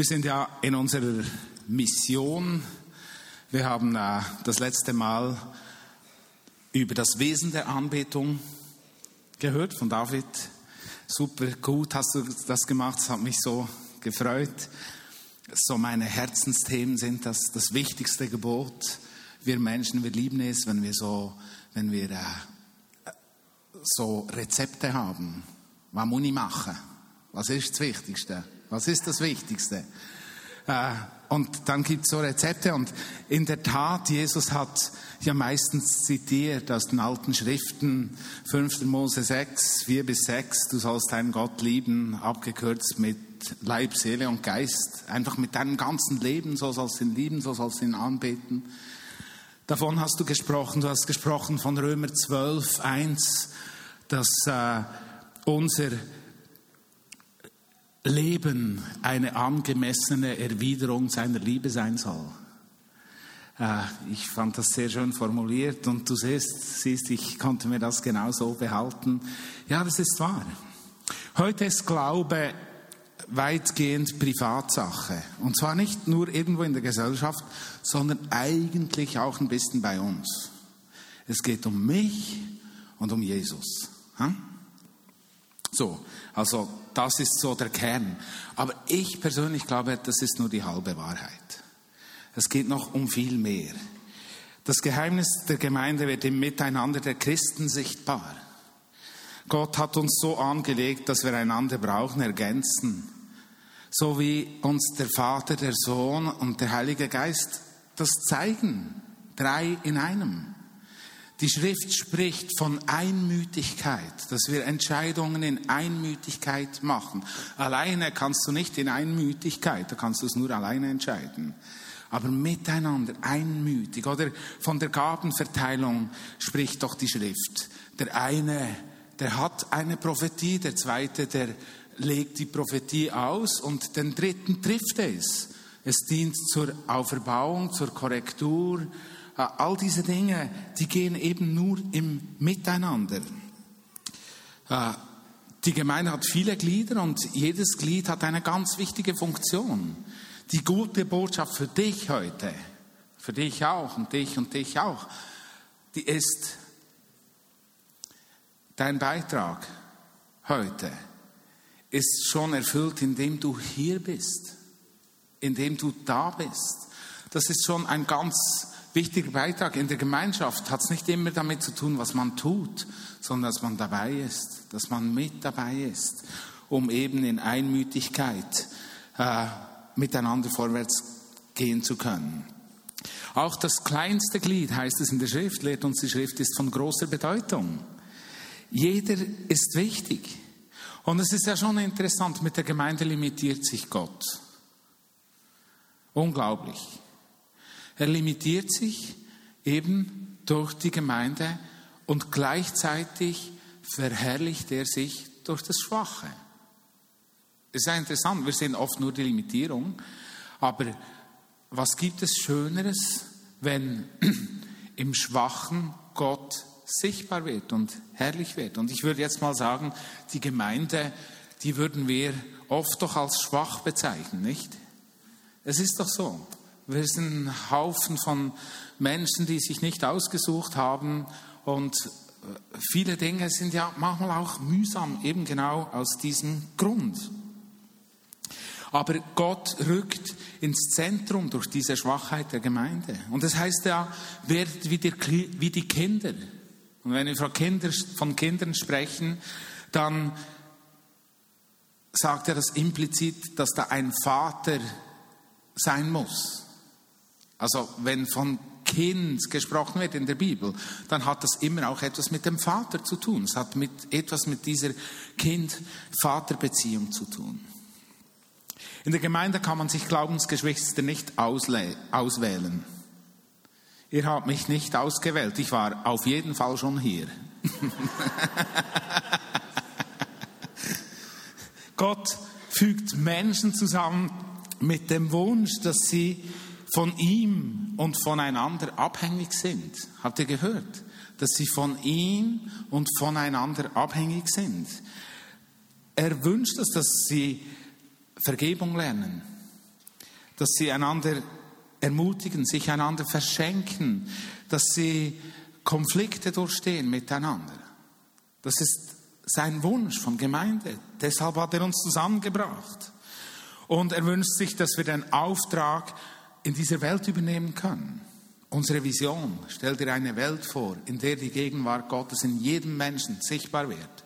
Wir sind ja in unserer Mission. Wir haben äh, das letzte Mal über das Wesen der Anbetung gehört von David. Super gut hast du das gemacht, es hat mich so gefreut. So meine Herzensthemen sind das, das wichtigste Gebot. Wir Menschen, wir lieben es, wenn wir so, wenn wir äh, so Rezepte haben. Was muss ich machen? Was ist das Wichtigste? Was ist das Wichtigste? Äh, und dann gibt es so Rezepte und in der Tat, Jesus hat ja meistens zitiert aus den alten Schriften, 5. Mose 6, 4 bis 6, du sollst deinen Gott lieben, abgekürzt mit Leib, Seele und Geist, einfach mit deinem ganzen Leben, so sollst du ihn lieben, so sollst du ihn anbeten. Davon hast du gesprochen, du hast gesprochen von Römer 12, 1, dass äh, unser Leben eine angemessene Erwiderung seiner Liebe sein soll. Äh, ich fand das sehr schön formuliert und du siehst, siehst, ich konnte mir das genau so behalten. Ja, das ist wahr. Heute ist Glaube weitgehend Privatsache. Und zwar nicht nur irgendwo in der Gesellschaft, sondern eigentlich auch ein bisschen bei uns. Es geht um mich und um Jesus. So, also das ist so der Kern. Aber ich persönlich glaube, das ist nur die halbe Wahrheit. Es geht noch um viel mehr. Das Geheimnis der Gemeinde wird im Miteinander der Christen sichtbar. Gott hat uns so angelegt, dass wir einander brauchen, ergänzen. So wie uns der Vater, der Sohn und der Heilige Geist das zeigen. Drei in einem. Die Schrift spricht von Einmütigkeit, dass wir Entscheidungen in Einmütigkeit machen. Alleine kannst du nicht in Einmütigkeit, da kannst du es nur alleine entscheiden. Aber miteinander, einmütig. Oder von der Gabenverteilung spricht doch die Schrift. Der eine, der hat eine Prophetie, der zweite, der legt die Prophetie aus und den dritten trifft es. Es dient zur Auferbauung, zur Korrektur, all diese Dinge, die gehen eben nur im Miteinander. Äh, die Gemeinde hat viele Glieder und jedes Glied hat eine ganz wichtige Funktion. Die gute Botschaft für dich heute, für dich auch und dich und dich auch, die ist dein Beitrag heute ist schon erfüllt, indem du hier bist, indem du da bist. Das ist schon ein ganz wichtiger Beitrag in der Gemeinschaft hat es nicht immer damit zu tun, was man tut, sondern dass man dabei ist, dass man mit dabei ist, um eben in Einmütigkeit äh, miteinander vorwärts gehen zu können. Auch das kleinste Glied, heißt es in der Schrift, lehrt uns die Schrift, ist von großer Bedeutung. Jeder ist wichtig. Und es ist ja schon interessant, mit der Gemeinde limitiert sich Gott. Unglaublich. Er limitiert sich eben durch die Gemeinde und gleichzeitig verherrlicht er sich durch das Schwache. Es ist ja interessant, wir sehen oft nur die Limitierung, aber was gibt es Schöneres, wenn im Schwachen Gott sichtbar wird und herrlich wird? Und ich würde jetzt mal sagen, die Gemeinde, die würden wir oft doch als schwach bezeichnen, nicht? Es ist doch so. Wir sind ein Haufen von Menschen, die sich nicht ausgesucht haben und äh, viele Dinge sind ja manchmal auch mühsam, eben genau aus diesem Grund. Aber Gott rückt ins Zentrum durch diese Schwachheit der Gemeinde. Und das heißt ja, werdet wie die, wie die Kinder. Und wenn wir von, Kinder, von Kindern sprechen, dann sagt er das implizit, dass da ein Vater sein muss. Also wenn von Kind gesprochen wird in der Bibel, dann hat das immer auch etwas mit dem Vater zu tun. Es hat mit, etwas mit dieser Kind-Vater-Beziehung zu tun. In der Gemeinde kann man sich Glaubensgeschwister nicht auswählen. Ihr habt mich nicht ausgewählt. Ich war auf jeden Fall schon hier. Gott fügt Menschen zusammen mit dem Wunsch, dass sie von ihm und voneinander abhängig sind. Habt ihr gehört? Dass sie von ihm und voneinander abhängig sind. Er wünscht es, dass sie Vergebung lernen, dass sie einander ermutigen, sich einander verschenken, dass sie Konflikte durchstehen miteinander. Das ist sein Wunsch von Gemeinde. Deshalb hat er uns zusammengebracht. Und er wünscht sich, dass wir den Auftrag in dieser Welt übernehmen können. Unsere Vision stellt dir eine Welt vor, in der die Gegenwart Gottes in jedem Menschen sichtbar wird.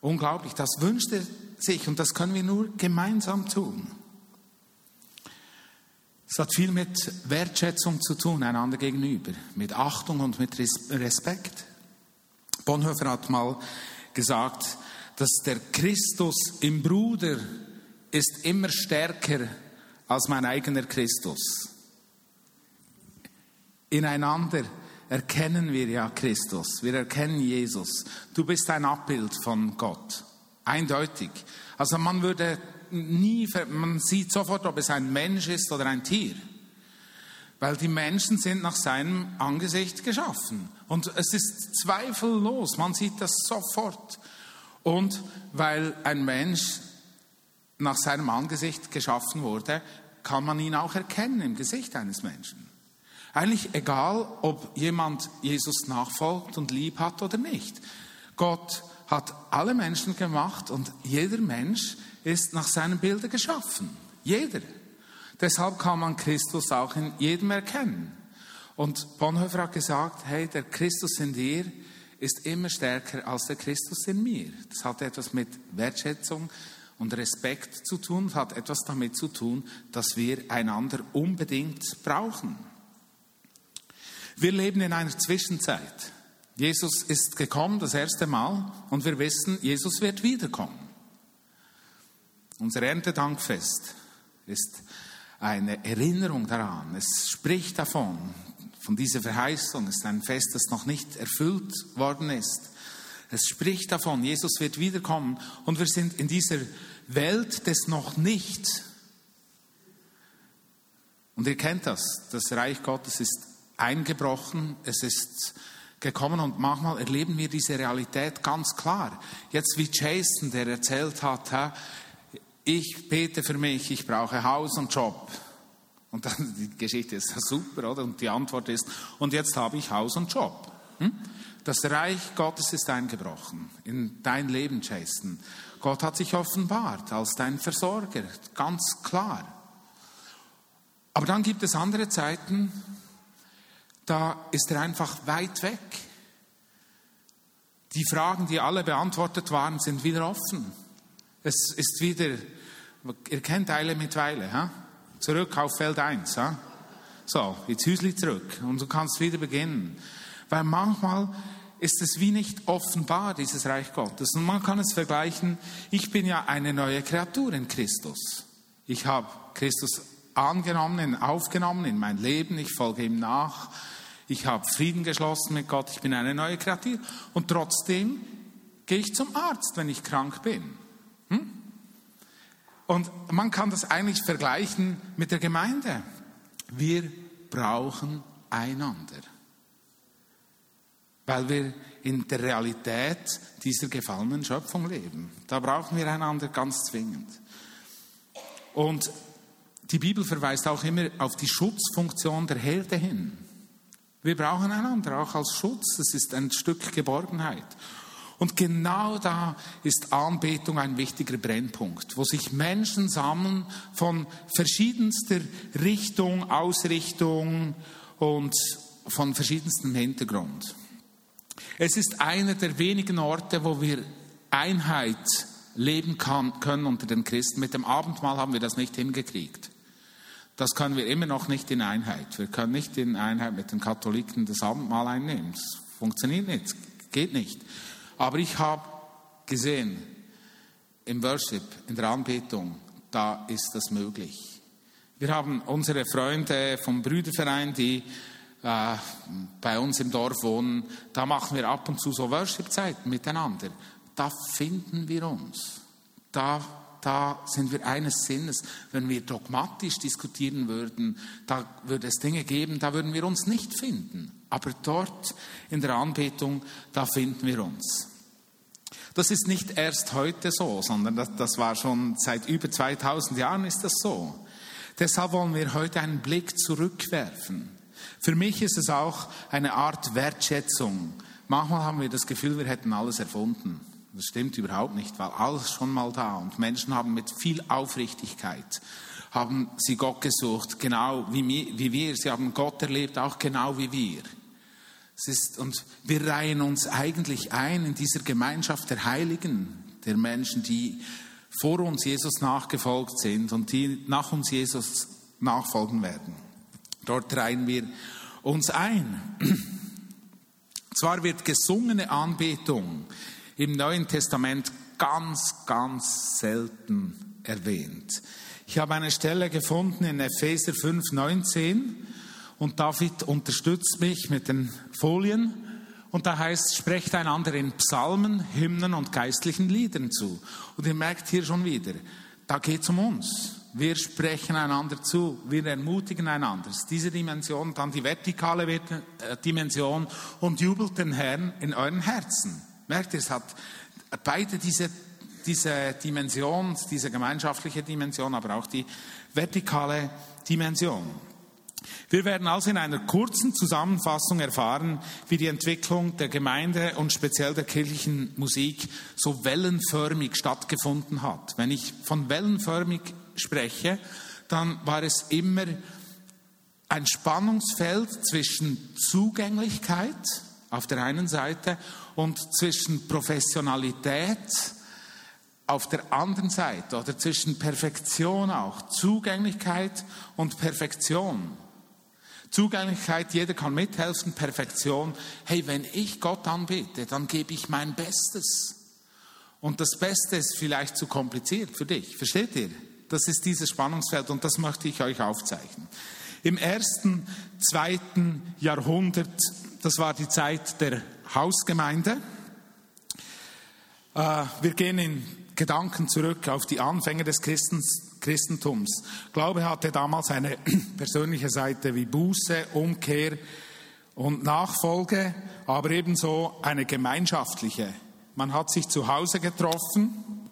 Unglaublich, das wünscht er sich und das können wir nur gemeinsam tun. Es hat viel mit Wertschätzung zu tun, einander gegenüber, mit Achtung und mit Respekt. Bonhoeffer hat mal gesagt, dass der Christus im Bruder ist immer stärker als mein eigener Christus. Ineinander erkennen wir ja Christus, wir erkennen Jesus. Du bist ein Abbild von Gott, eindeutig. Also man würde nie, man sieht sofort, ob es ein Mensch ist oder ein Tier. Weil die Menschen sind nach seinem Angesicht geschaffen. Und es ist zweifellos, man sieht das sofort. Und weil ein Mensch nach seinem Angesicht geschaffen wurde, kann man ihn auch erkennen im Gesicht eines Menschen. Eigentlich egal, ob jemand Jesus nachfolgt und lieb hat oder nicht. Gott hat alle Menschen gemacht und jeder Mensch ist nach seinem Bilde geschaffen. Jeder. Deshalb kann man Christus auch in jedem erkennen. Und Bonhoeffer hat gesagt, hey, der Christus in dir ist immer stärker als der Christus in mir. Das hat etwas mit Wertschätzung und Respekt zu tun, hat etwas damit zu tun, dass wir einander unbedingt brauchen. Wir leben in einer Zwischenzeit. Jesus ist gekommen das erste Mal und wir wissen, Jesus wird wiederkommen. Unser Erntedankfest ist eine Erinnerung daran. Es spricht davon, von dieser Verheißung. Es ist ein Fest, das noch nicht erfüllt worden ist. Es spricht davon, Jesus wird wiederkommen und wir sind in dieser Welt des noch nicht. Und ihr kennt das, das Reich Gottes ist eingebrochen, es ist gekommen und manchmal erleben wir diese Realität ganz klar. Jetzt wie Jason, der erzählt hat, ich bete für mich, ich brauche Haus und Job. Und dann die Geschichte ist super, oder? Und die Antwort ist, und jetzt habe ich Haus und Job. Hm? Das Reich Gottes ist eingebrochen in dein Leben, Jason. Gott hat sich offenbart als dein Versorger, ganz klar. Aber dann gibt es andere Zeiten, da ist er einfach weit weg. Die Fragen, die alle beantwortet waren, sind wieder offen. Es ist wieder, ihr kennt Eile mit Weile, ha? zurück auf Feld 1. Ha? So, jetzt Hüsli zurück und du kannst wieder beginnen. Weil manchmal ist es wie nicht offenbar, dieses Reich Gottes. Und man kann es vergleichen, ich bin ja eine neue Kreatur in Christus. Ich habe Christus angenommen, aufgenommen in mein Leben, ich folge ihm nach, ich habe Frieden geschlossen mit Gott, ich bin eine neue Kreatur. Und trotzdem gehe ich zum Arzt, wenn ich krank bin. Hm? Und man kann das eigentlich vergleichen mit der Gemeinde. Wir brauchen einander, weil wir in der Realität dieser gefallenen Schöpfung leben. Da brauchen wir einander ganz zwingend. Und die Bibel verweist auch immer auf die Schutzfunktion der Herde hin. Wir brauchen einander auch als Schutz. Es ist ein Stück Geborgenheit. Und genau da ist Anbetung ein wichtiger Brennpunkt, wo sich Menschen sammeln von verschiedenster Richtung, Ausrichtung und von verschiedenstem Hintergrund. Es ist einer der wenigen Orte, wo wir Einheit leben kann, können unter den Christen. Mit dem Abendmahl haben wir das nicht hingekriegt. Das können wir immer noch nicht in Einheit. Wir können nicht in Einheit mit den Katholiken das Abendmahl einnehmen. Das funktioniert nicht, geht nicht. Aber ich habe gesehen, im Worship, in der Anbetung, da ist das möglich. Wir haben unsere Freunde vom Brüderverein, die äh, bei uns im Dorf wohnen, da machen wir ab und zu so Worship-Zeiten miteinander. Da finden wir uns. Da da sind wir eines Sinnes. Wenn wir dogmatisch diskutieren würden, da würde es Dinge geben, da würden wir uns nicht finden. Aber dort in der Anbetung, da finden wir uns. Das ist nicht erst heute so, sondern das, das war schon seit über 2000 Jahren ist das so. Deshalb wollen wir heute einen Blick zurückwerfen. Für mich ist es auch eine Art Wertschätzung. Manchmal haben wir das Gefühl, wir hätten alles erfunden. Das stimmt überhaupt nicht, weil alles schon mal da und Menschen haben mit viel Aufrichtigkeit haben sie Gott gesucht, genau wie, wir. Sie haben Gott erlebt, auch genau wie wir. Es ist, und wir reihen uns eigentlich ein in dieser Gemeinschaft der Heiligen, der Menschen, die vor uns Jesus nachgefolgt sind und die nach uns Jesus nachfolgen werden. Dort reihen wir uns ein. Zwar wird gesungene Anbetung im Neuen Testament ganz, ganz selten erwähnt. Ich habe eine Stelle gefunden in Epheser 5, 19 und David unterstützt mich mit den Folien. Und da heißt, sprecht einander in Psalmen, Hymnen und geistlichen Liedern zu. Und ihr merkt hier schon wieder, da geht es um uns. Wir sprechen einander zu, wir ermutigen einander. Diese Dimension, dann die vertikale äh, Dimension und jubelt den Herrn in euren Herzen. Merkt ihr, es hat beide diese, diese Dimension, diese gemeinschaftliche Dimension, aber auch die vertikale Dimension. Wir werden also in einer kurzen Zusammenfassung erfahren, wie die Entwicklung der Gemeinde und speziell der kirchlichen Musik so wellenförmig stattgefunden hat. Wenn ich von wellenförmig spreche, dann war es immer ein Spannungsfeld zwischen Zugänglichkeit auf der einen Seite und zwischen Professionalität auf der anderen Seite oder zwischen Perfektion auch, Zugänglichkeit und Perfektion. Zugänglichkeit, jeder kann mithelfen, Perfektion. Hey, wenn ich Gott anbete, dann gebe ich mein Bestes. Und das Beste ist vielleicht zu kompliziert für dich. Versteht ihr? Das ist dieses Spannungsfeld und das möchte ich euch aufzeichnen. Im ersten, zweiten Jahrhundert, das war die Zeit der Hausgemeinde. Äh, wir gehen in Gedanken zurück auf die Anfänge des Christentums. Glaube hatte damals eine persönliche Seite wie Buße, Umkehr und Nachfolge, aber ebenso eine gemeinschaftliche. Man hat sich zu Hause getroffen.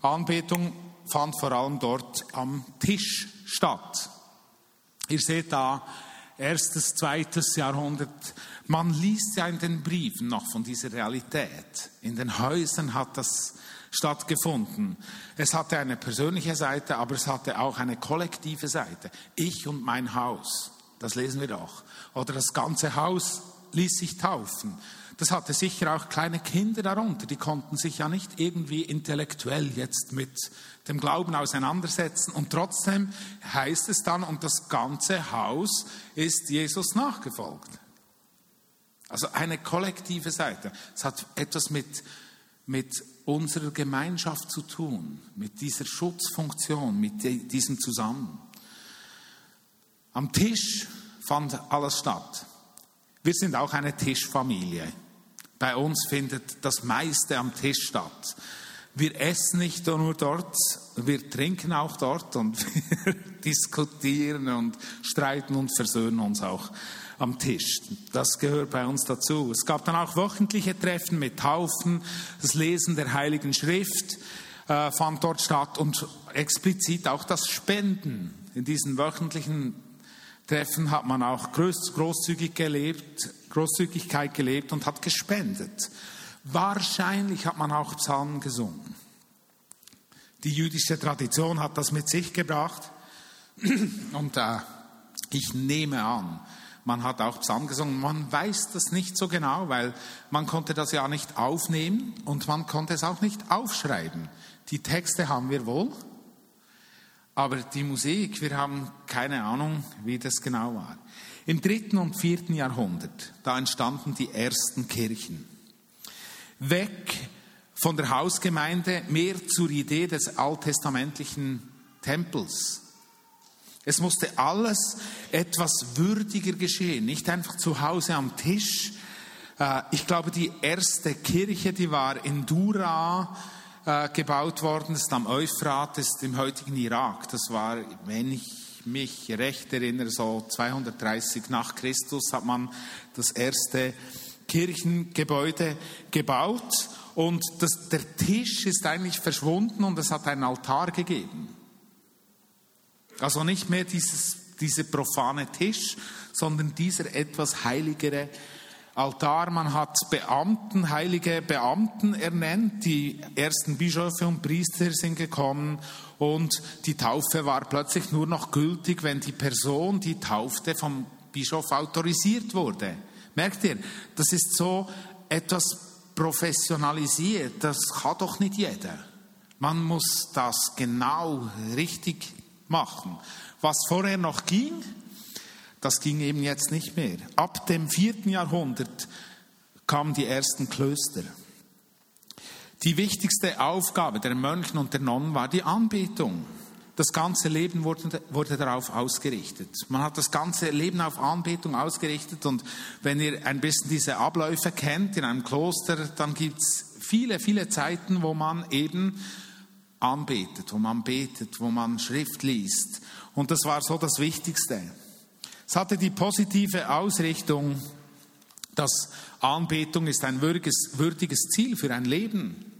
Anbetung fand vor allem dort am Tisch statt. Ihr seht da erstes, zweites Jahrhundert. Man liest ja in den Briefen noch von dieser Realität. In den Häusern hat das stattgefunden. Es hatte eine persönliche Seite, aber es hatte auch eine kollektive Seite. Ich und mein Haus, das lesen wir doch. Oder das ganze Haus ließ sich taufen. Das hatte sicher auch kleine Kinder darunter, die konnten sich ja nicht irgendwie intellektuell jetzt mit dem Glauben auseinandersetzen. Und trotzdem heißt es dann, und das ganze Haus ist Jesus nachgefolgt. Also eine kollektive Seite. Es hat etwas mit, mit unserer Gemeinschaft zu tun, mit dieser Schutzfunktion, mit diesem Zusammen. Am Tisch fand alles statt. Wir sind auch eine Tischfamilie. Bei uns findet das meiste am Tisch statt. Wir essen nicht nur dort, wir trinken auch dort und wir diskutieren und streiten und versöhnen uns auch am Tisch. Das gehört bei uns dazu. Es gab dann auch wöchentliche Treffen mit Taufen, das Lesen der Heiligen Schrift äh, fand dort statt und explizit auch das Spenden. In diesen wöchentlichen Treffen hat man auch groß, großzügig gelebt, Großzügigkeit gelebt und hat gespendet. Wahrscheinlich hat man auch Psalmen gesungen. Die jüdische Tradition hat das mit sich gebracht und äh, ich nehme an, man hat auch Psalm gesungen. Man weiß das nicht so genau, weil man konnte das ja nicht aufnehmen und man konnte es auch nicht aufschreiben. Die Texte haben wir wohl, aber die Musik, wir haben keine Ahnung, wie das genau war. Im dritten und vierten Jahrhundert, da entstanden die ersten Kirchen. Weg von der Hausgemeinde mehr zur Idee des alttestamentlichen Tempels. Es musste alles etwas würdiger geschehen, nicht einfach zu Hause am Tisch. Äh, ich glaube, die erste Kirche, die war in Dura äh, gebaut worden, ist am Euphrat, ist im heutigen Irak. Das war, wenn ich mich recht erinnere, so 230 nach Christus hat man das erste Kirchengebäude gebaut und das, der Tisch ist eigentlich verschwunden und es hat einen Altar gegeben. Also nicht mehr dieses, dieser profane Tisch, sondern dieser etwas heiligere Altar. Man hat Beamten, heilige Beamten ernannt. Die ersten Bischöfe und Priester sind gekommen und die Taufe war plötzlich nur noch gültig, wenn die Person, die taufte, vom Bischof autorisiert wurde. Merkt ihr, das ist so etwas professionalisiert. Das kann doch nicht jeder. Man muss das genau richtig machen. Was vorher noch ging, das ging eben jetzt nicht mehr. Ab dem vierten Jahrhundert kamen die ersten Klöster. Die wichtigste Aufgabe der Mönchen und der Nonnen war die Anbetung. Das ganze Leben wurde, wurde darauf ausgerichtet. Man hat das ganze Leben auf Anbetung ausgerichtet und wenn ihr ein bisschen diese Abläufe kennt in einem Kloster, dann gibt es viele, viele Zeiten, wo man eben anbetet, wo man betet, wo man Schrift liest. Und das war so das Wichtigste. Es hatte die positive Ausrichtung, dass Anbetung ist ein würdiges, würdiges Ziel für ein Leben.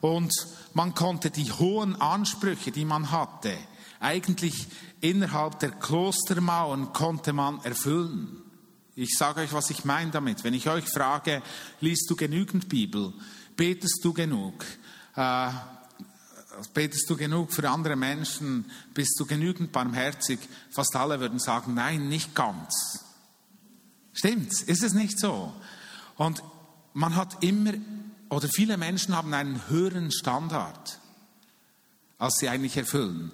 Und man konnte die hohen Ansprüche, die man hatte, eigentlich innerhalb der Klostermauern konnte man erfüllen. Ich sage euch, was ich meine damit. Wenn ich euch frage, liest du genügend Bibel? Betest du genug? Äh, betest du genug für andere Menschen? Bist du genügend barmherzig? Fast alle würden sagen, nein, nicht ganz. Stimmt's? Ist es nicht so? Und man hat immer oder viele Menschen haben einen höheren Standard, als sie eigentlich erfüllen.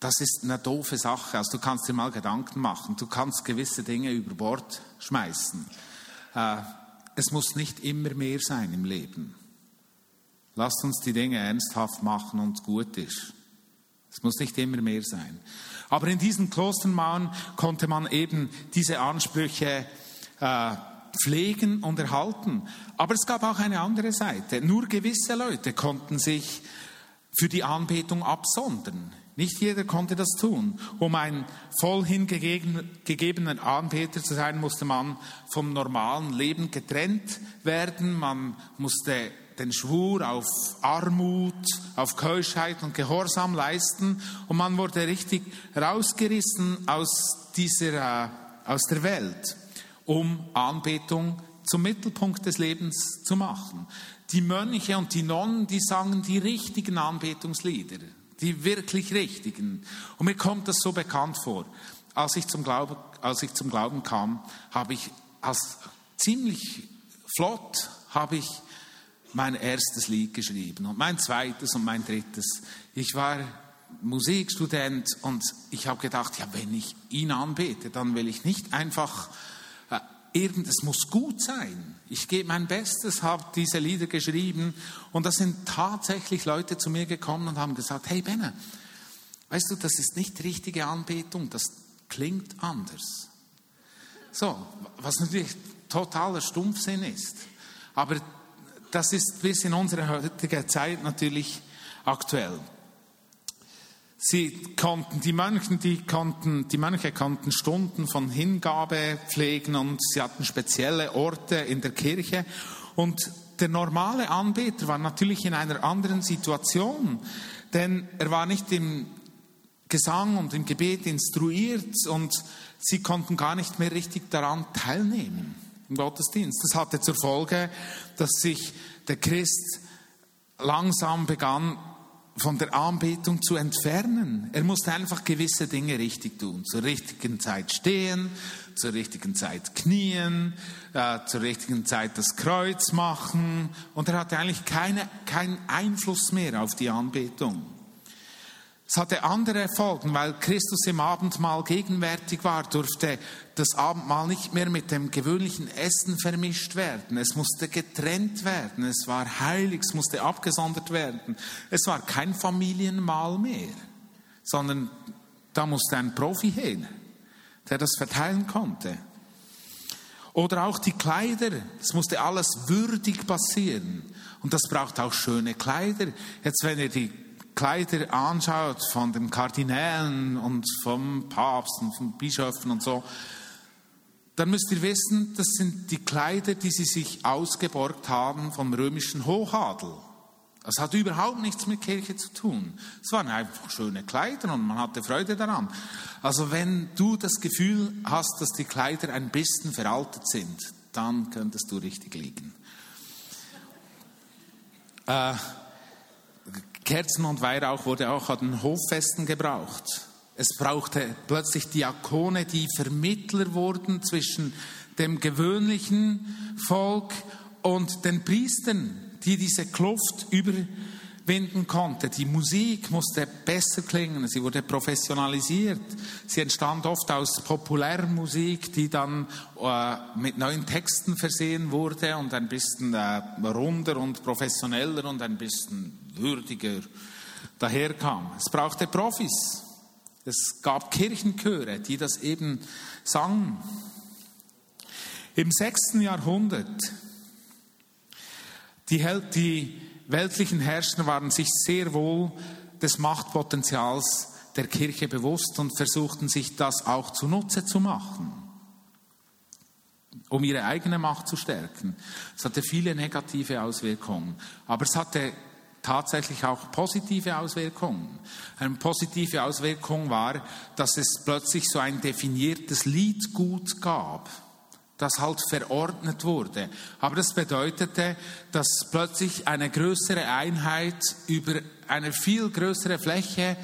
Das ist eine doofe Sache. Also du kannst dir mal Gedanken machen. Du kannst gewisse Dinge über Bord schmeißen. Äh, es muss nicht immer mehr sein im Leben. Lasst uns die Dinge ernsthaft machen und gut ist. Es muss nicht immer mehr sein. Aber in diesen Klostermauern konnte man eben diese Ansprüche äh, pflegen und erhalten. Aber es gab auch eine andere Seite. Nur gewisse Leute konnten sich für die Anbetung absondern. Nicht jeder konnte das tun. Um ein voll hingegebener Anbeter zu sein, musste man vom normalen Leben getrennt werden. Man musste den Schwur auf Armut, auf Keuschheit und Gehorsam leisten und man wurde richtig rausgerissen aus dieser, äh, aus der Welt um Anbetung zum Mittelpunkt des Lebens zu machen. Die Mönche und die Nonnen, die sangen die richtigen Anbetungslieder, die wirklich richtigen. Und mir kommt das so bekannt vor. Als ich zum Glauben, als ich zum Glauben kam, habe ich als ziemlich flott habe ich mein erstes Lied geschrieben und mein zweites und mein drittes. Ich war Musikstudent und ich habe gedacht, ja, wenn ich ihn anbete, dann will ich nicht einfach irgend, es muss gut sein. Ich gebe mein Bestes, habe diese Lieder geschrieben und da sind tatsächlich Leute zu mir gekommen und haben gesagt, hey Benne, weißt du, das ist nicht richtige Anbetung, das klingt anders. So, was natürlich totaler Stumpfsinn ist. Aber das ist bis in unserer heutigen Zeit natürlich aktuell. Sie konnten, die Mönchen, die konnten, die Mönche konnten Stunden von Hingabe pflegen und sie hatten spezielle Orte in der Kirche. Und der normale Anbeter war natürlich in einer anderen Situation, denn er war nicht im Gesang und im Gebet instruiert und sie konnten gar nicht mehr richtig daran teilnehmen im Gottesdienst. Das hatte zur Folge, dass sich der Christ langsam begann, von der Anbetung zu entfernen. Er musste einfach gewisse Dinge richtig tun. Zur richtigen Zeit stehen, zur richtigen Zeit knien, äh, zur richtigen Zeit das Kreuz machen. Und er hatte eigentlich keine, keinen Einfluss mehr auf die Anbetung. Es hatte andere Folgen, weil Christus im Abendmahl gegenwärtig war, durfte das Abendmahl nicht mehr mit dem gewöhnlichen Essen vermischt werden. Es musste getrennt werden. Es war heilig, es musste abgesondert werden. Es war kein Familienmahl mehr, sondern da musste ein Profi hin, der das verteilen konnte. Oder auch die Kleider. Es musste alles würdig passieren. Und das braucht auch schöne Kleider. Jetzt, wenn ihr die Kleider anschaut von den Kardinälen und vom Papst und von Bischöfen und so, dann müsst ihr wissen, das sind die Kleider, die sie sich ausgeborgt haben vom römischen Hochadel. Das hat überhaupt nichts mit Kirche zu tun. Es waren einfach schöne Kleider und man hatte Freude daran. Also wenn du das Gefühl hast, dass die Kleider ein bisschen veraltet sind, dann könntest du richtig liegen. Äh, Kerzen und Weihrauch wurde auch an den Hoffesten gebraucht. Es brauchte plötzlich Diakone, die Vermittler wurden zwischen dem gewöhnlichen Volk und den Priestern, die diese Kluft überwinden konnte. Die Musik musste besser klingen, sie wurde professionalisiert. Sie entstand oft aus Populärmusik, die dann äh, mit neuen Texten versehen wurde und ein bisschen äh, runder und professioneller und ein bisschen würdiger daherkam. Es brauchte Profis. Es gab Kirchenchöre, die das eben sangen. Im sechsten Jahrhundert, die, die weltlichen Herrscher waren sich sehr wohl des Machtpotenzials der Kirche bewusst und versuchten sich das auch zunutze zu machen, um ihre eigene Macht zu stärken. Es hatte viele negative Auswirkungen, aber es hatte tatsächlich auch positive Auswirkungen. Eine positive Auswirkung war, dass es plötzlich so ein definiertes Liedgut gab das halt verordnet wurde. Aber das bedeutete, dass plötzlich eine größere Einheit über eine viel größere Fläche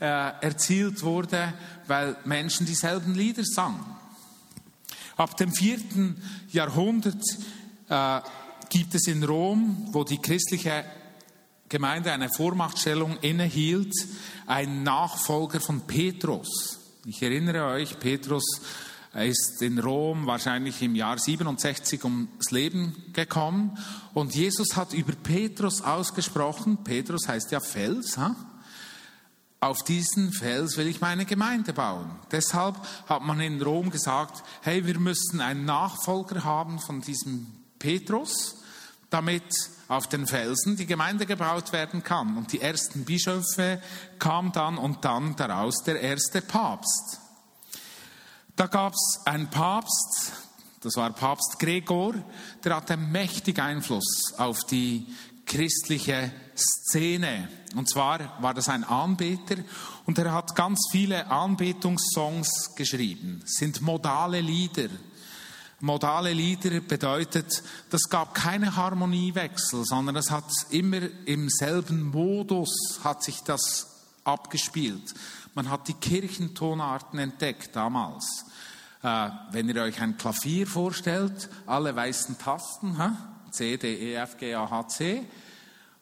äh, erzielt wurde, weil Menschen dieselben Lieder sangen. Ab dem vierten Jahrhundert äh, gibt es in Rom, wo die christliche Gemeinde eine Vormachtstellung innehielt, einen Nachfolger von Petrus. Ich erinnere euch, Petrus ist in Rom wahrscheinlich im Jahr 67 ums Leben gekommen und Jesus hat über Petrus ausgesprochen, Petrus heißt ja Fels, ha? auf diesen Fels will ich meine Gemeinde bauen. Deshalb hat man in Rom gesagt, hey, wir müssen einen Nachfolger haben von diesem Petrus, damit auf den Felsen die Gemeinde gebaut werden kann. Und die ersten Bischöfe kamen dann und dann daraus der erste Papst. Da gab es einen Papst, das war Papst Gregor, der hatte mächtig Einfluss auf die christliche Szene. Und zwar war das ein Anbeter und er hat ganz viele Anbetungssongs geschrieben. Sind modale Lieder. Modale Lieder bedeutet, das gab keine Harmoniewechsel, sondern es hat immer im selben Modus hat sich das abgespielt. Man hat die Kirchentonarten entdeckt damals. Äh, wenn ihr euch ein Klavier vorstellt, alle weißen Tasten, hä? C, D, E, F, G, A, H, C.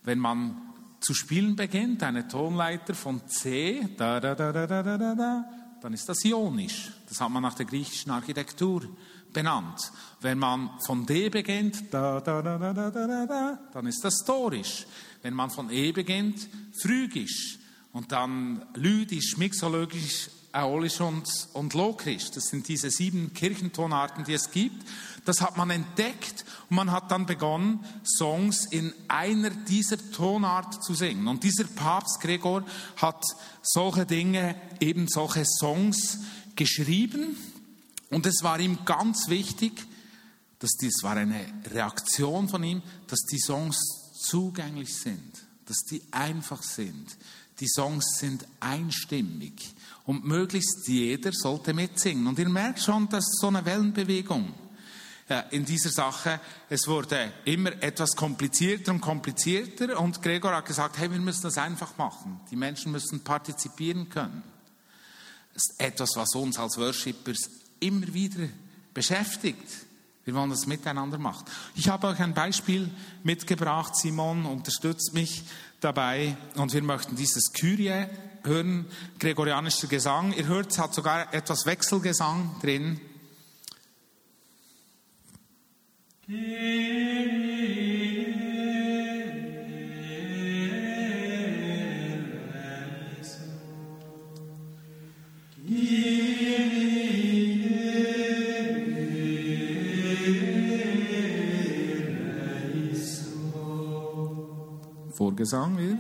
Wenn man zu spielen beginnt, eine Tonleiter von C, da, da, da, da, da, da, da, dann ist das ionisch. Das hat man nach der griechischen Architektur benannt. Wenn man von D beginnt, da, da, da, da, da, da, da, dann ist das dorisch. Wenn man von E beginnt, phrygisch. Und dann lydisch, mixologisch, Aolisch und, und Lokrisch. Das sind diese sieben Kirchentonarten, die es gibt. Das hat man entdeckt und man hat dann begonnen, Songs in einer dieser Tonart zu singen. Und dieser Papst Gregor hat solche Dinge, eben solche Songs geschrieben. Und es war ihm ganz wichtig, dass dies war eine Reaktion von ihm, dass die Songs zugänglich sind, dass die einfach sind. Die Songs sind einstimmig. Und möglichst jeder sollte mitsingen. Und ihr merkt schon, dass so eine Wellenbewegung in dieser Sache. Es wurde immer etwas komplizierter und komplizierter. Und Gregor hat gesagt, hey, wir müssen das einfach machen. Die Menschen müssen partizipieren können. Das ist etwas, was uns als Worshippers immer wieder beschäftigt. Wir wollen das miteinander machen. Ich habe euch ein Beispiel mitgebracht. Simon unterstützt mich dabei. Und wir möchten dieses Kyrie hören gregorianischer Gesang. Ihr hört, es hat sogar etwas Wechselgesang drin. Vorgesang wieder.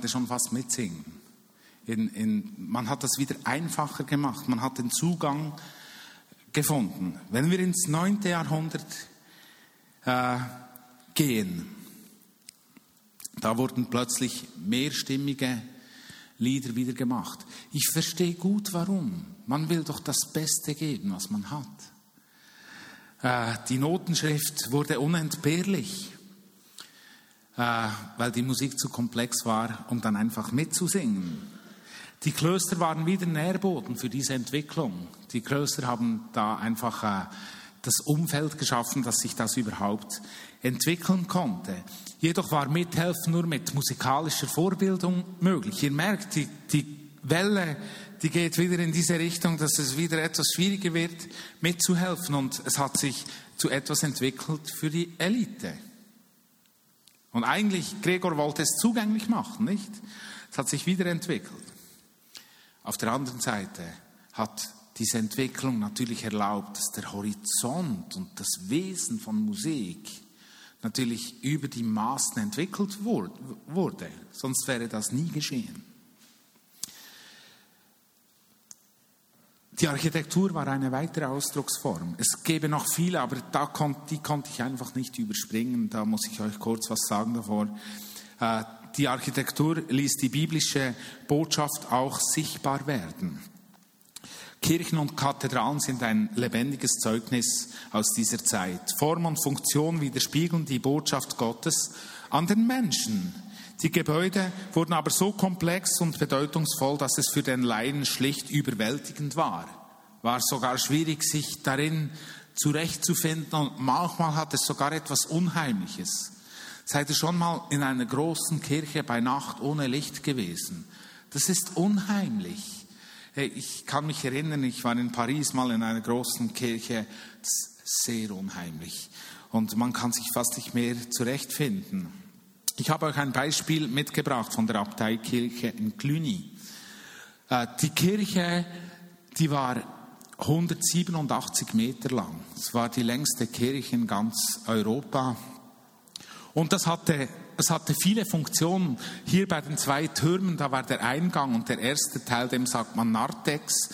Könnte schon fast mitsingen. In, in, man hat das wieder einfacher gemacht, man hat den Zugang gefunden. Wenn wir ins 9. Jahrhundert äh, gehen, da wurden plötzlich mehrstimmige Lieder wieder gemacht. Ich verstehe gut, warum. Man will doch das Beste geben, was man hat. Äh, die Notenschrift wurde unentbehrlich, äh, weil die Musik zu komplex war, um dann einfach mitzusingen. Die Klöster waren wieder Nährboden für diese Entwicklung. Die Klöster haben da einfach äh, das Umfeld geschaffen, dass sich das überhaupt entwickeln konnte. Jedoch war Mithelfen nur mit musikalischer Vorbildung möglich. Ihr merkt, die, die Welle, die geht wieder in diese Richtung, dass es wieder etwas schwieriger wird, mitzuhelfen. Und es hat sich zu etwas entwickelt für die Elite. Und eigentlich, Gregor wollte es zugänglich machen, nicht? Es hat sich wieder entwickelt. Auf der anderen Seite hat diese Entwicklung natürlich erlaubt, dass der Horizont und das Wesen von Musik natürlich über die Maßen entwickelt wurde. Sonst wäre das nie geschehen. Die Architektur war eine weitere Ausdrucksform. Es gäbe noch viele, aber da kon die konnte ich einfach nicht überspringen. Da muss ich euch kurz was sagen davor. Äh, die Architektur ließ die biblische Botschaft auch sichtbar werden. Kirchen und Kathedralen sind ein lebendiges Zeugnis aus dieser Zeit. Form und Funktion widerspiegeln die Botschaft Gottes an den Menschen. Die Gebäude wurden aber so komplex und bedeutungsvoll, dass es für den Laien schlicht überwältigend war. War sogar schwierig, sich darin zurechtzufinden und manchmal hat es sogar etwas Unheimliches. Seid ihr schon mal in einer großen Kirche bei Nacht ohne Licht gewesen? Das ist unheimlich. Ich kann mich erinnern, ich war in Paris mal in einer großen Kirche, sehr unheimlich. Und man kann sich fast nicht mehr zurechtfinden. Ich habe euch ein Beispiel mitgebracht von der Abteikirche in Cluny. Äh, die Kirche, die war 187 Meter lang. Es war die längste Kirche in ganz Europa. Und das hatte es hatte viele Funktionen. Hier bei den zwei Türmen, da war der Eingang und der erste Teil, dem sagt man Narthex.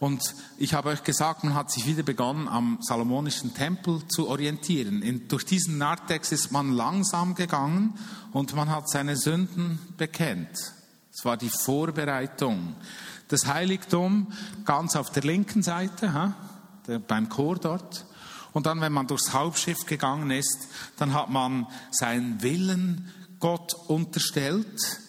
Und ich habe euch gesagt, man hat sich wieder begonnen, am Salomonischen Tempel zu orientieren. In, durch diesen Narthex ist man langsam gegangen und man hat seine Sünden bekennt. Es war die Vorbereitung. Das Heiligtum ganz auf der linken Seite, ha, der, beim Chor dort. Und dann, wenn man durchs Hauptschiff gegangen ist, dann hat man seinen Willen Gott unterstellt.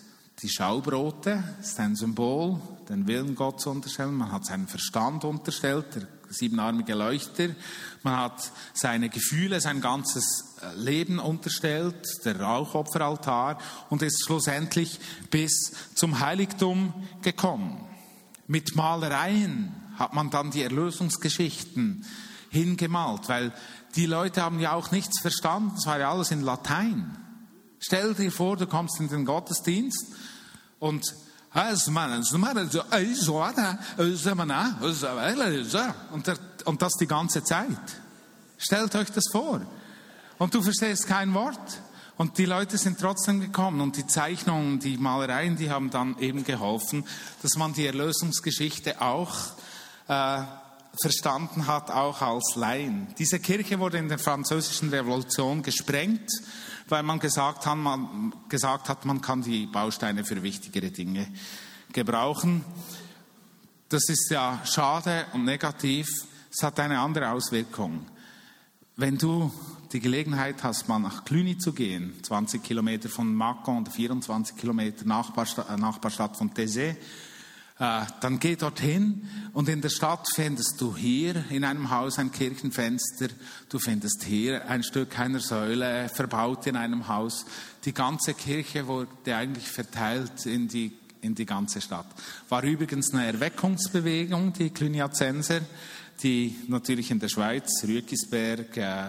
Die Schaubrote ist ein Symbol, den Willen Gott zu unterstellen. Man hat seinen Verstand unterstellt, der siebenarmige Leuchter. Man hat seine Gefühle, sein ganzes äh, Leben unterstellt, der Rauchopferaltar und ist schlussendlich bis zum Heiligtum gekommen. Mit Malereien hat man dann die Erlösungsgeschichten hingemalt, weil die Leute haben ja auch nichts verstanden, es war ja alles in Latein. Stell dir vor, du kommst in den Gottesdienst und und, das die ganze Zeit. Stellt euch das vor. Und du verstehst kein Wort. Und die Leute sind trotzdem gekommen und die Zeichnungen, die Malereien, die haben dann eben geholfen, dass man die Erlösungsgeschichte auch äh, verstanden hat, auch als Laien. Diese Kirche wurde in der französischen Revolution gesprengt, weil man gesagt hat, man, gesagt hat, man kann die Bausteine für wichtigere Dinge gebrauchen. Das ist ja schade und negativ. Es hat eine andere Auswirkung. Wenn du die Gelegenheit hast, mal nach Cluny zu gehen, 20 Kilometer von Macon und 24 Kilometer Nachbarstadt, Nachbarstadt von Thésée, dann geh dorthin und in der Stadt findest du hier in einem Haus ein Kirchenfenster, du findest hier ein Stück einer Säule verbaut in einem Haus. Die ganze Kirche wurde eigentlich verteilt in die, in die ganze Stadt. War übrigens eine Erweckungsbewegung, die Cluniacenser, die natürlich in der Schweiz, Rüekisberg, äh,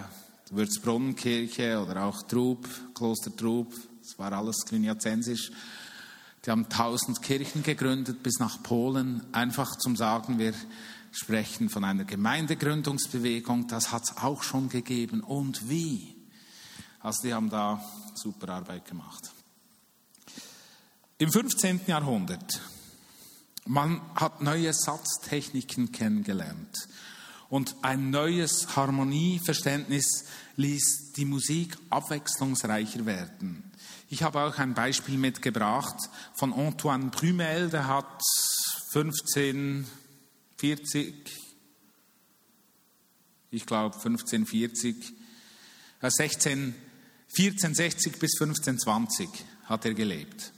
Würzbrunnenkirche oder auch Trub, Kloster Trub, das war alles cluniacensisch, die haben tausend Kirchen gegründet bis nach Polen, einfach zum Sagen, wir sprechen von einer Gemeindegründungsbewegung, das hat es auch schon gegeben. Und wie? Also die haben da super Arbeit gemacht. Im 15. Jahrhundert, man hat neue Satztechniken kennengelernt und ein neues Harmonieverständnis ließ die Musik abwechslungsreicher werden. Ich habe auch ein Beispiel mitgebracht von Antoine Brumel, der hat 1540, ich glaube 1540, äh 16, 1460 bis 1520 hat er gelebt.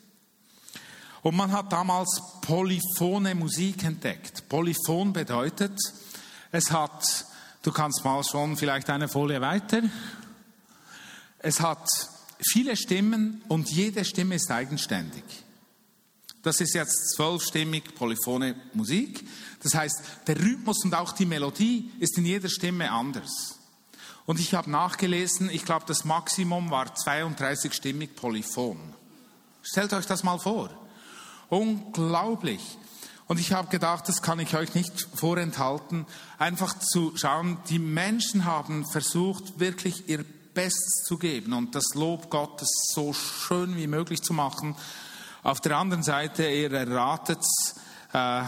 Und man hat damals polyphone Musik entdeckt. Polyphon bedeutet, es hat, du kannst mal schon vielleicht eine Folie weiter, es hat viele Stimmen und jede Stimme ist eigenständig. Das ist jetzt zwölfstimmig polyphone Musik. Das heißt, der Rhythmus und auch die Melodie ist in jeder Stimme anders. Und ich habe nachgelesen, ich glaube, das Maximum war 32-stimmig polyphon. Stellt euch das mal vor. Unglaublich. Und ich habe gedacht, das kann ich euch nicht vorenthalten, einfach zu schauen, die Menschen haben versucht, wirklich ihr Bestes zu geben und das Lob Gottes so schön wie möglich zu machen. Auf der anderen Seite, ihr erratet äh,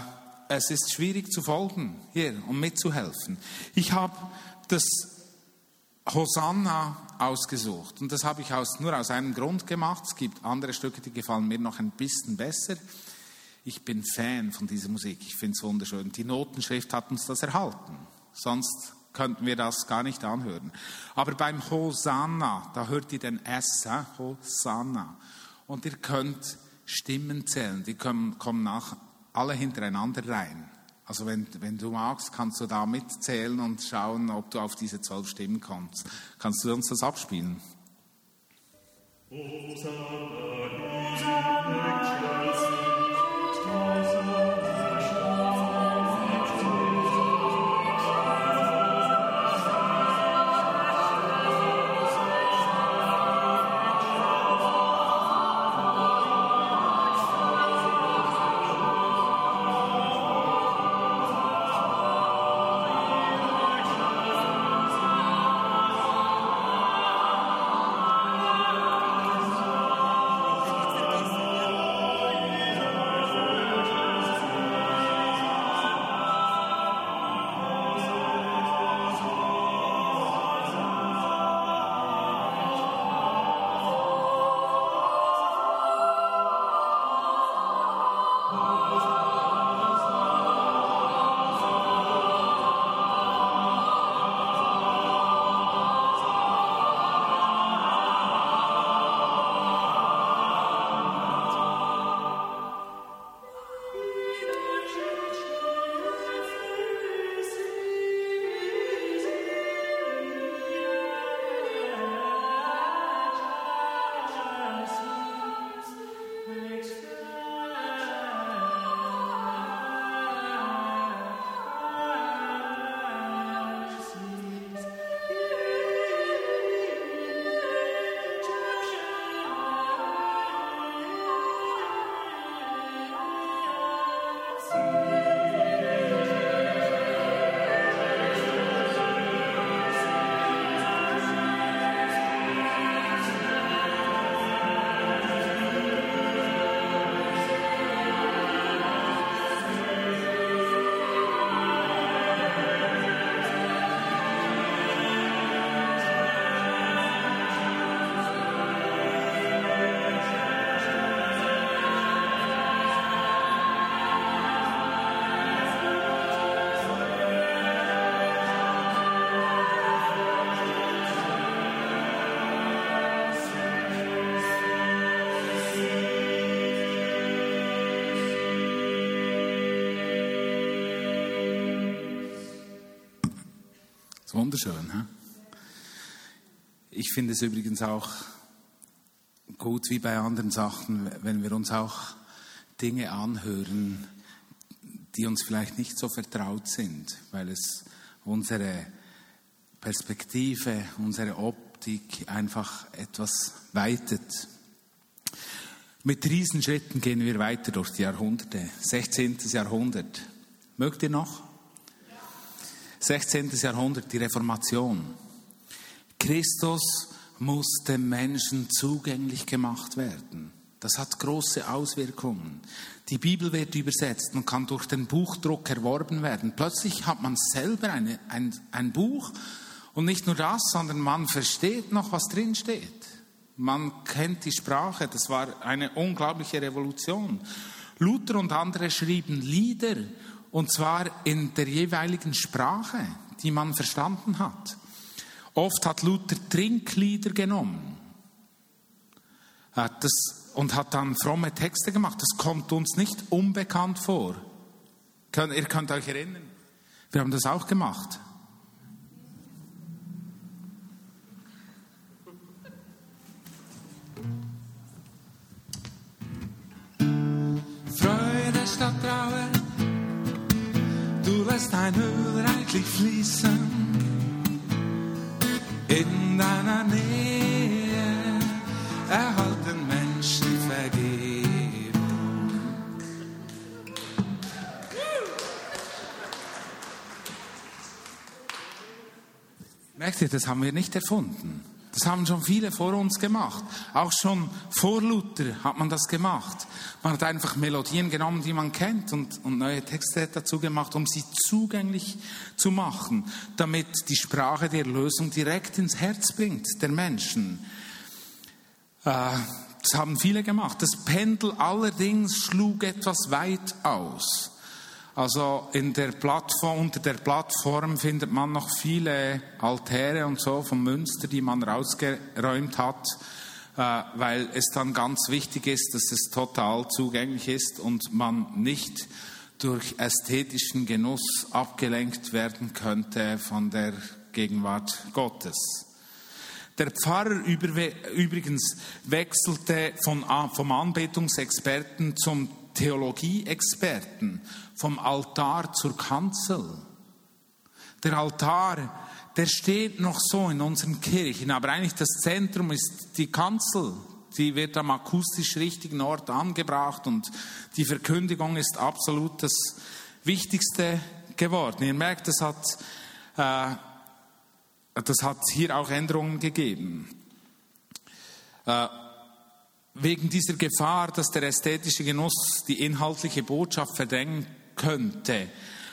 es ist schwierig zu folgen hier und mitzuhelfen. Ich habe das Hosanna ausgesucht und das habe ich aus, nur aus einem Grund gemacht. Es gibt andere Stücke, die gefallen mir noch ein bisschen besser. Ich bin Fan von dieser Musik, ich finde es wunderschön. Die Notenschrift hat uns das erhalten, sonst könnten wir das gar nicht anhören. Aber beim Hosanna, da hört ihr den S, Hosanna. Und ihr könnt Stimmen zählen, die kommen, kommen nach, alle hintereinander rein. Also wenn, wenn du magst, kannst du da mitzählen und schauen, ob du auf diese zwölf Stimmen kommst. Kannst du uns das abspielen? Hosanna, Wunderschön. He? Ich finde es übrigens auch gut, wie bei anderen Sachen, wenn wir uns auch Dinge anhören, die uns vielleicht nicht so vertraut sind, weil es unsere Perspektive, unsere Optik einfach etwas weitet. Mit Riesenschritten gehen wir weiter durch die Jahrhunderte. 16. Jahrhundert. Mögt ihr noch? 16. Jahrhundert, die Reformation. Christus muss dem Menschen zugänglich gemacht werden. Das hat große Auswirkungen. Die Bibel wird übersetzt und kann durch den Buchdruck erworben werden. Plötzlich hat man selber eine, ein, ein Buch und nicht nur das, sondern man versteht noch, was drin steht. Man kennt die Sprache. Das war eine unglaubliche Revolution. Luther und andere schrieben Lieder und zwar in der jeweiligen Sprache, die man verstanden hat. Oft hat Luther Trinklieder genommen das, und hat dann fromme Texte gemacht. Das kommt uns nicht unbekannt vor. Ihr könnt euch erinnern, wir haben das auch gemacht. Freude statt Trauer, lässt dein Öl reichlich fließen in deiner Nähe erhalten Menschen Vergebung. Merkt ihr, das haben wir nicht erfunden. Das haben schon viele vor uns gemacht. Auch schon vor Luther hat man das gemacht. Man hat einfach Melodien genommen, die man kennt und, und neue Texte dazu gemacht, um sie zugänglich zu machen, damit die Sprache der Lösung direkt ins Herz bringt der Menschen. Äh, das haben viele gemacht. Das Pendel allerdings schlug etwas weit aus. Also in der Plattform, unter der Plattform findet man noch viele Altäre und so von Münster, die man rausgeräumt hat, äh, weil es dann ganz wichtig ist, dass es total zugänglich ist und man nicht durch ästhetischen Genuss abgelenkt werden könnte von der Gegenwart Gottes. Der Pfarrer übrigens wechselte vom Anbetungsexperten zum Theologieexperten vom Altar zur Kanzel. Der Altar, der steht noch so in unseren Kirchen, aber eigentlich das Zentrum ist die Kanzel. Die wird am akustisch richtigen Ort angebracht und die Verkündigung ist absolut das Wichtigste geworden. Ihr merkt, das hat, äh, das hat hier auch Änderungen gegeben. Äh, wegen dieser Gefahr, dass der ästhetische Genuss die inhaltliche Botschaft verdrängen könnte,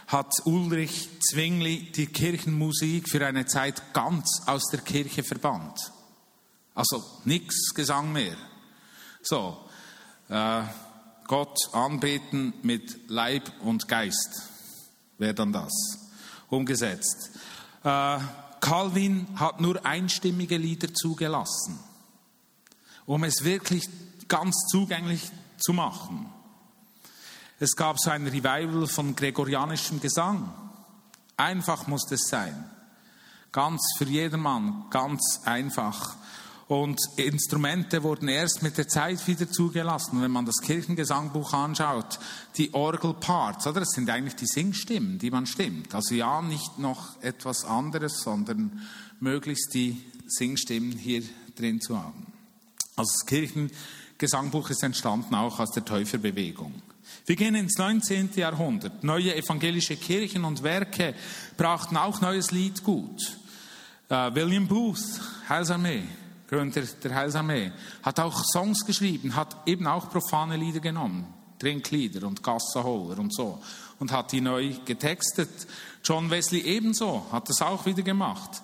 hat Ulrich Zwingli die Kirchenmusik für eine Zeit ganz aus der Kirche verbannt. Also nichts Gesang mehr. So, äh, Gott anbeten mit Leib und Geist wäre dann das umgesetzt. Äh, Calvin hat nur einstimmige Lieder zugelassen um es wirklich ganz zugänglich zu machen. Es gab so ein Revival von gregorianischem Gesang. Einfach muss es sein. Ganz für jedermann, ganz einfach. Und Instrumente wurden erst mit der Zeit wieder zugelassen. Wenn man das Kirchengesangbuch anschaut, die Orgelparts, oder? Das sind eigentlich die Singstimmen, die man stimmt. Also ja, nicht noch etwas anderes, sondern möglichst die Singstimmen hier drin zu haben. Also das Kirchengesangbuch ist entstanden auch aus der Täuferbewegung. Wir gehen ins 19. Jahrhundert. Neue evangelische Kirchen und Werke brachten auch neues Liedgut. Uh, William Booth, Heilsarmee, Gründer der Heilsarmee, hat auch Songs geschrieben, hat eben auch profane Lieder genommen, Trinklieder und Gassenholer und so, und hat die neu getextet. John Wesley ebenso, hat das auch wieder gemacht.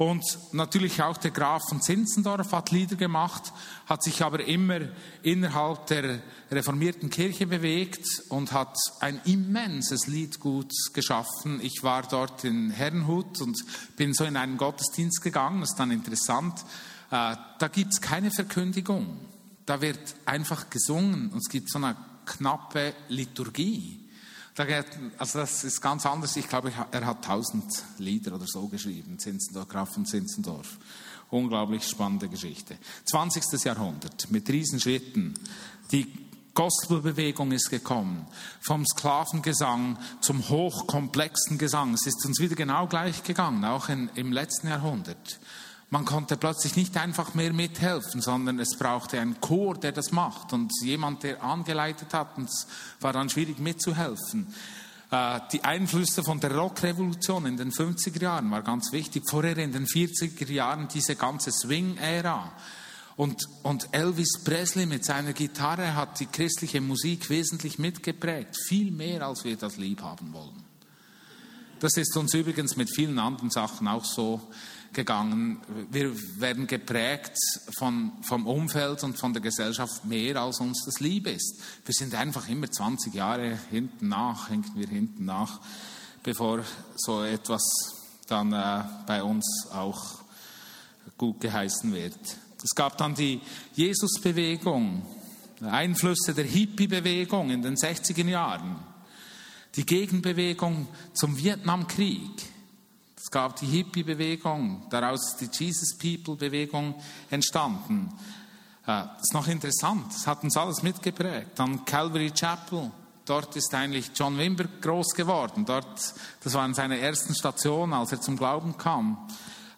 Und natürlich auch der Graf von Zinzendorf hat Lieder gemacht, hat sich aber immer innerhalb der reformierten Kirche bewegt und hat ein immenses Liedgut geschaffen. Ich war dort in Herrenhut und bin so in einen Gottesdienst gegangen. Das ist dann interessant. Äh, da gibt es keine Verkündigung. Da wird einfach gesungen und es gibt so eine knappe Liturgie. Also das ist ganz anders. Ich glaube, er hat tausend Lieder oder so geschrieben, Zinzendorf, Graf von Zinzendorf. Unglaublich spannende Geschichte. 20. Jahrhundert mit Riesenschritten. Die Gospelbewegung ist gekommen. Vom Sklavengesang zum hochkomplexen Gesang. Es ist uns wieder genau gleich gegangen, auch in, im letzten Jahrhundert. Man konnte plötzlich nicht einfach mehr mithelfen, sondern es brauchte einen Chor, der das macht und jemand, der angeleitet hat. Und es war dann schwierig mitzuhelfen. Äh, die Einflüsse von der Rockrevolution in den 50er Jahren war ganz wichtig. Vorher in den 40er Jahren diese ganze Swing-Ära. Und, und Elvis Presley mit seiner Gitarre hat die christliche Musik wesentlich mitgeprägt, viel mehr als wir das lieb haben wollen. Das ist uns übrigens mit vielen anderen Sachen auch so gegangen. Wir werden geprägt von, vom Umfeld und von der Gesellschaft mehr, als uns das lieb ist. Wir sind einfach immer 20 Jahre hinten nach, hinken wir hinten nach, bevor so etwas dann äh, bei uns auch gut geheißen wird. Es gab dann die Jesusbewegung, Einflüsse der Hippie-Bewegung in den 60er Jahren, die Gegenbewegung zum Vietnamkrieg. Es gab die Hippie-Bewegung, daraus die Jesus People-Bewegung entstanden. Äh, das ist noch interessant, das hat uns alles mitgeprägt. Dann Calvary Chapel, dort ist eigentlich John Wimber groß geworden. Dort, das war in seiner ersten Station, als er zum Glauben kam.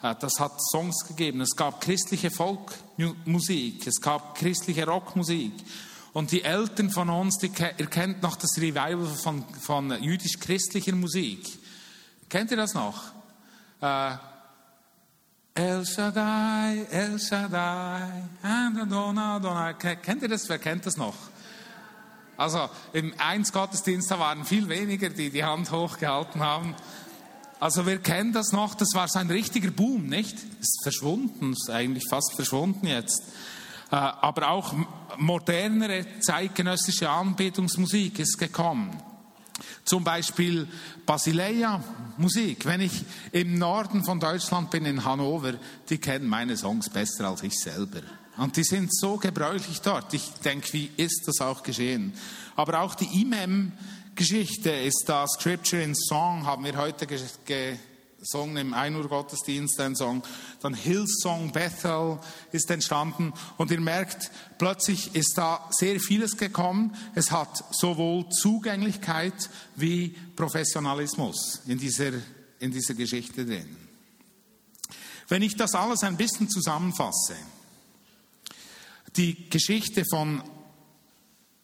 Äh, das hat Songs gegeben. Es gab christliche Folkmusik, es gab christliche Rockmusik. Und die Eltern von uns, die ihr kennt noch das Revival von, von jüdisch-christlicher Musik. Kennt ihr das noch? Äh, El Shaddai, El Shaddai, Adonai, Adonai. Kennt ihr das? Wer kennt das noch? Also im Eins-Gottesdienst, da waren viel weniger, die die Hand hochgehalten haben. Also wir kennen das noch, das war so ein richtiger Boom, nicht? Ist verschwunden, ist eigentlich fast verschwunden jetzt. Äh, aber auch modernere zeitgenössische Anbetungsmusik ist gekommen. Zum Beispiel Basileia Musik. Wenn ich im Norden von Deutschland bin, in Hannover, die kennen meine Songs besser als ich selber. Und die sind so gebräuchlich dort. Ich denke, wie ist das auch geschehen? Aber auch die Imam Geschichte ist da. Scripture in Song haben wir heute gesungen im 1 Uhr Gottesdienst, ein Song. Dann Hillsong Bethel ist entstanden. Und ihr merkt, plötzlich ist da sehr vieles gekommen. Es hat sowohl Zugänglichkeit wie Professionalismus in dieser, in dieser Geschichte drin. Wenn ich das alles ein bisschen zusammenfasse, die Geschichte von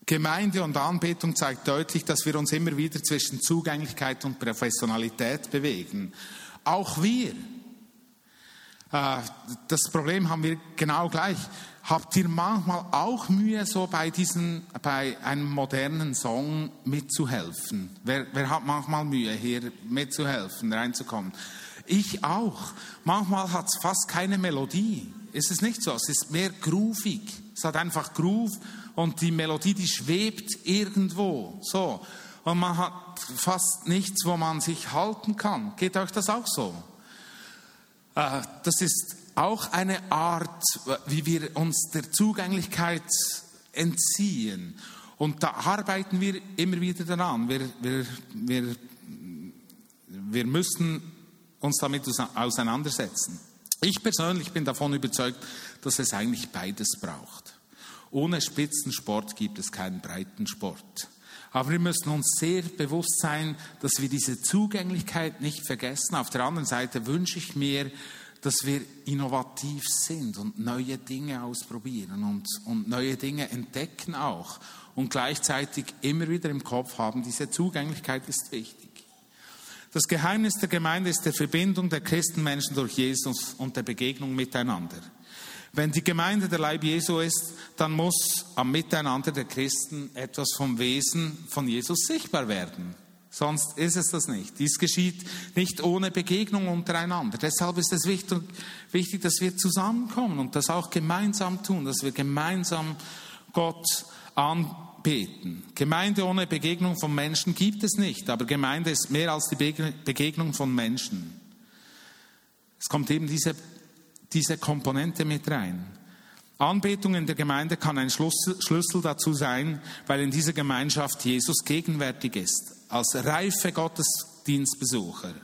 Gemeinde und Anbetung zeigt deutlich, dass wir uns immer wieder zwischen Zugänglichkeit und Professionalität bewegen. Auch wir. Äh, das Problem haben wir genau gleich. Habt ihr manchmal auch Mühe, so bei, diesen, bei einem modernen Song mitzuhelfen? Wer, wer hat manchmal Mühe, hier mitzuhelfen, reinzukommen? Ich auch. Manchmal hat es fast keine Melodie. Ist es nicht so? Es ist mehr groovig. Es hat einfach Groove und die Melodie, die schwebt irgendwo. So. Und man hat fast nichts, wo man sich halten kann. Geht euch das auch so? Äh, das ist auch eine Art, wie wir uns der Zugänglichkeit entziehen. Und da arbeiten wir immer wieder daran. Wir, wir, wir, wir müssen uns damit auseinandersetzen. Ich persönlich bin davon überzeugt, dass es eigentlich beides braucht. Ohne Spitzensport gibt es keinen Breitensport. Aber wir müssen uns sehr bewusst sein, dass wir diese Zugänglichkeit nicht vergessen. Auf der anderen Seite wünsche ich mir, dass wir innovativ sind und neue Dinge ausprobieren und, und neue Dinge entdecken auch. Und gleichzeitig immer wieder im Kopf haben, diese Zugänglichkeit ist wichtig. Das Geheimnis der Gemeinde ist die Verbindung der Christenmenschen durch Jesus und der Begegnung miteinander. Wenn die Gemeinde der Leib Jesu ist, dann muss am Miteinander der Christen etwas vom Wesen von Jesus sichtbar werden. Sonst ist es das nicht. Dies geschieht nicht ohne Begegnung untereinander. Deshalb ist es wichtig, wichtig, dass wir zusammenkommen und das auch gemeinsam tun, dass wir gemeinsam Gott anbeten. Gemeinde ohne Begegnung von Menschen gibt es nicht, aber Gemeinde ist mehr als die Begegnung von Menschen. Es kommt eben diese diese Komponente mit rein. Anbetung in der Gemeinde kann ein Schlüssel dazu sein, weil in dieser Gemeinschaft Jesus gegenwärtig ist, als reife Gottesdienstbesucher.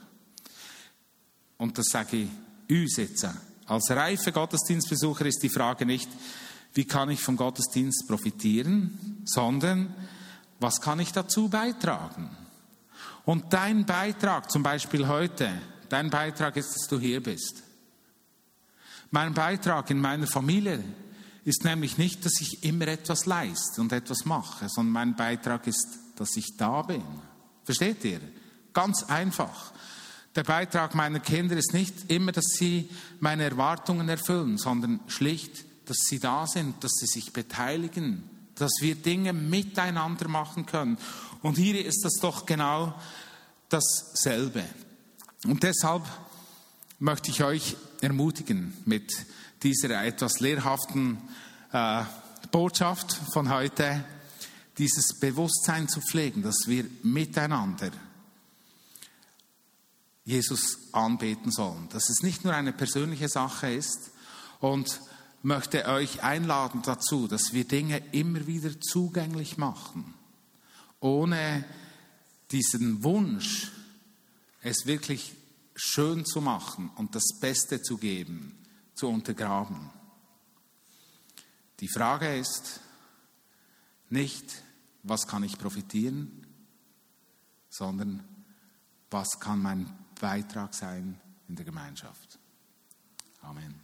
Und das sage ich uns. Als reife Gottesdienstbesucher ist die Frage nicht, wie kann ich vom Gottesdienst profitieren, sondern was kann ich dazu beitragen? Und dein Beitrag, zum Beispiel heute, dein Beitrag ist, dass du hier bist. Mein Beitrag in meiner Familie ist nämlich nicht, dass ich immer etwas leiste und etwas mache, sondern mein Beitrag ist, dass ich da bin. Versteht ihr? Ganz einfach. Der Beitrag meiner Kinder ist nicht immer, dass sie meine Erwartungen erfüllen, sondern schlicht, dass sie da sind, dass sie sich beteiligen, dass wir Dinge miteinander machen können. Und hier ist das doch genau dasselbe. Und deshalb möchte ich euch ermutigen mit dieser etwas lehrhaften äh, Botschaft von heute, dieses Bewusstsein zu pflegen, dass wir miteinander Jesus anbeten sollen. Dass es nicht nur eine persönliche Sache ist und möchte euch einladen dazu, dass wir Dinge immer wieder zugänglich machen, ohne diesen Wunsch, es wirklich schön zu machen und das Beste zu geben, zu untergraben. Die Frage ist nicht, was kann ich profitieren, sondern was kann mein Beitrag sein in der Gemeinschaft. Amen.